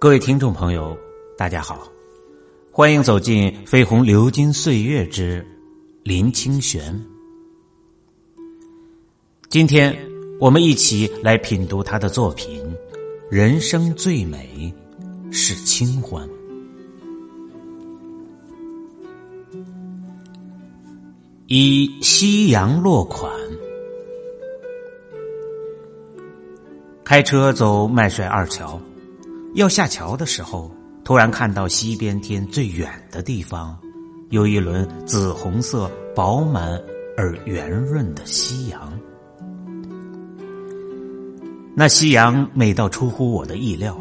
各位听众朋友，大家好，欢迎走进《飞鸿流金岁月之林清玄》。今天我们一起来品读他的作品《人生最美是清欢》。一夕阳落款，开车走麦帅二桥。要下桥的时候，突然看到西边天最远的地方，有一轮紫红色、饱满而圆润的夕阳。那夕阳美到出乎我的意料，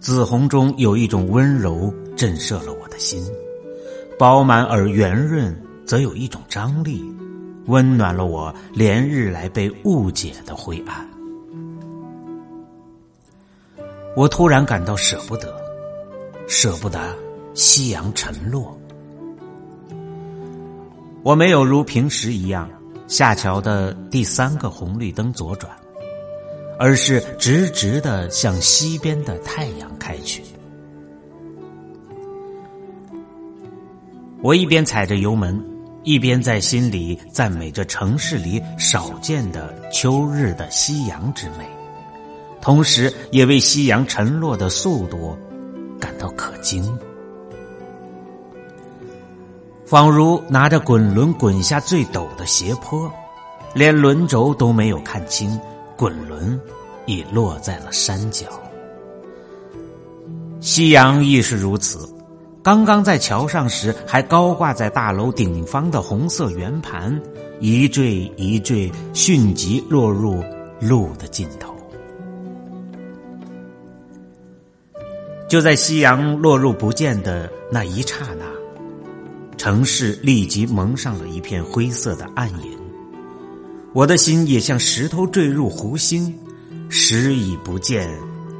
紫红中有一种温柔震慑了我的心，饱满而圆润则有一种张力，温暖了我连日来被误解的灰暗。我突然感到舍不得，舍不得夕阳沉落。我没有如平时一样下桥的第三个红绿灯左转，而是直直的向西边的太阳开去。我一边踩着油门，一边在心里赞美着城市里少见的秋日的夕阳之美。同时，也为夕阳沉落的速度感到可惊，仿如拿着滚轮滚下最陡的斜坡，连轮轴都没有看清，滚轮已落在了山脚。夕阳亦是如此，刚刚在桥上时还高挂在大楼顶方的红色圆盘，一坠一坠，迅即落入路的尽头。就在夕阳落入不见的那一刹那，城市立即蒙上了一片灰色的暗影，我的心也像石头坠入湖心，时已不见，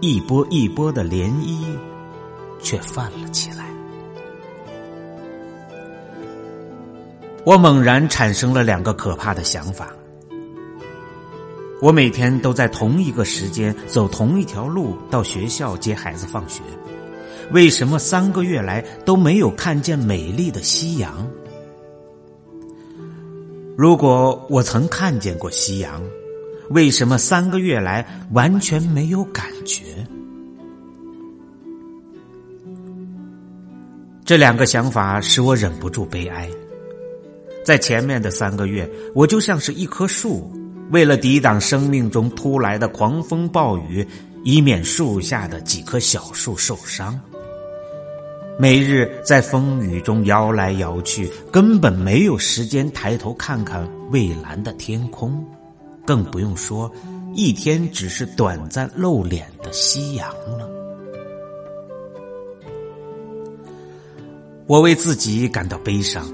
一波一波的涟漪却泛了起来。我猛然产生了两个可怕的想法：我每天都在同一个时间走同一条路到学校接孩子放学。为什么三个月来都没有看见美丽的夕阳？如果我曾看见过夕阳，为什么三个月来完全没有感觉？这两个想法使我忍不住悲哀。在前面的三个月，我就像是一棵树，为了抵挡生命中突来的狂风暴雨，以免树下的几棵小树受伤。每日在风雨中摇来摇去，根本没有时间抬头看看蔚蓝的天空，更不用说一天只是短暂露脸的夕阳了。我为自己感到悲伤，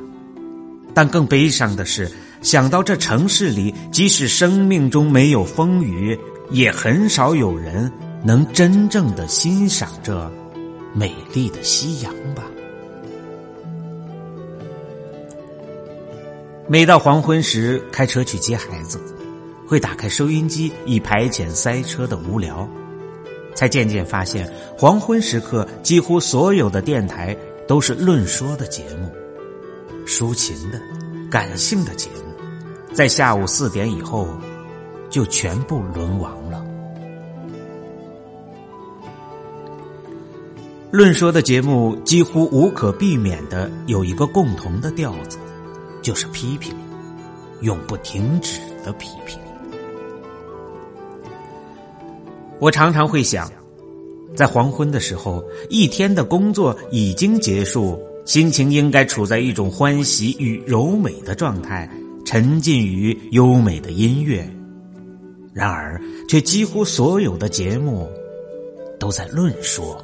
但更悲伤的是想到这城市里，即使生命中没有风雨，也很少有人能真正的欣赏这。美丽的夕阳吧。每到黄昏时，开车去接孩子，会打开收音机以排遣塞车的无聊，才渐渐发现，黄昏时刻几乎所有的电台都是论说的节目，抒情的、感性的节目，在下午四点以后就全部沦亡了。论说的节目几乎无可避免的有一个共同的调子，就是批评，永不停止的批评。我常常会想，在黄昏的时候，一天的工作已经结束，心情应该处在一种欢喜与柔美的状态，沉浸于优美的音乐。然而，却几乎所有的节目都在论说。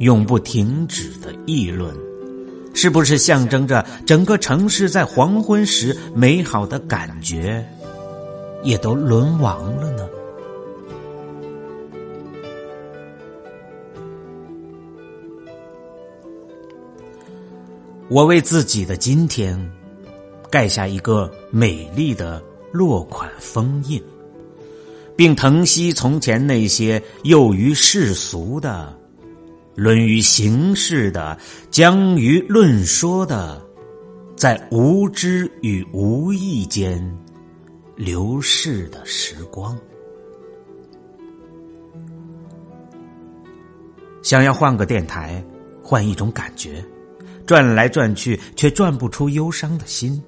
永不停止的议论，是不是象征着整个城市在黄昏时美好的感觉，也都沦亡了呢？我为自己的今天盖下一个美丽的落款封印，并疼惜从前那些囿于世俗的。论于形式的，将于论说的，在无知与无意间流逝的时光。想要换个电台，换一种感觉，转来转去却转不出忧伤的心。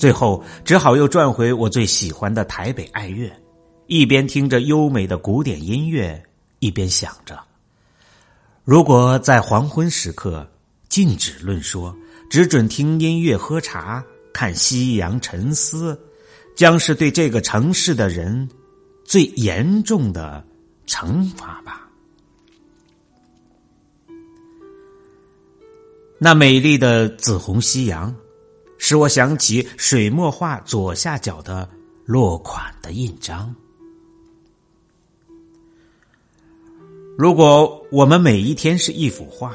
最后只好又转回我最喜欢的台北爱乐，一边听着优美的古典音乐，一边想着：如果在黄昏时刻禁止论说，只准听音乐、喝茶、看夕阳、沉思，将是对这个城市的人最严重的惩罚吧。那美丽的紫红夕阳，使我想起水墨画左下角的落款的印章。如果我们每一天是一幅画，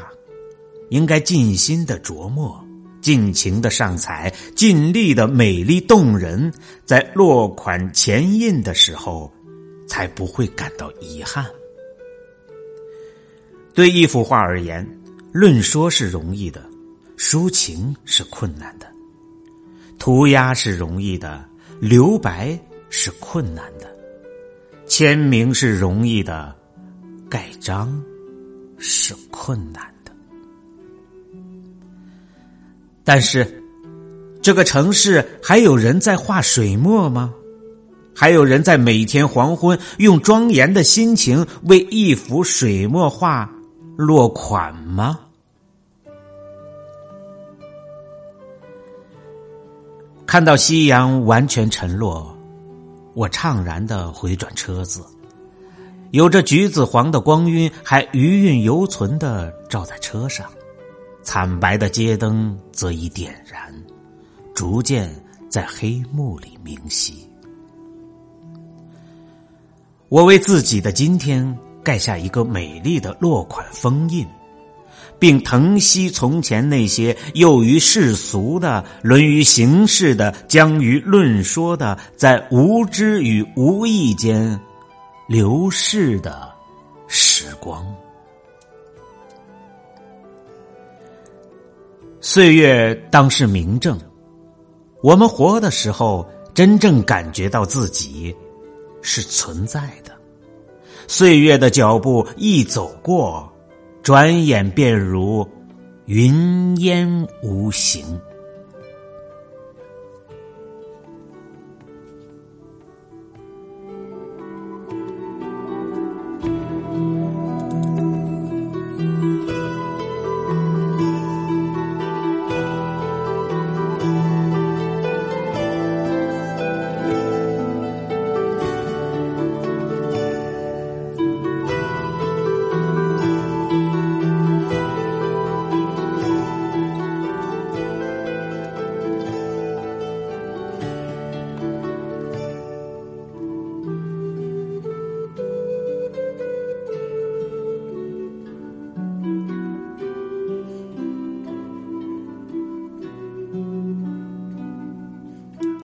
应该尽心的琢磨，尽情的上彩，尽力的美丽动人，在落款前印的时候，才不会感到遗憾。对一幅画而言。论说是容易的，抒情是困难的；涂鸦是容易的，留白是困难的；签名是容易的，盖章是困难的。但是，这个城市还有人在画水墨吗？还有人在每天黄昏用庄严的心情为一幅水墨画落款吗？看到夕阳完全沉落，我怅然的回转车子，有着橘子黄的光晕还余韵犹存的照在车上，惨白的街灯则已点燃，逐渐在黑幕里明晰。我为自己的今天盖下一个美丽的落款封印。并疼惜从前那些囿于世俗的、沦于形式的、将于论说的，在无知与无意间流逝的时光。岁月当是明证，我们活的时候，真正感觉到自己是存在的。岁月的脚步一走过。转眼便如云烟无形。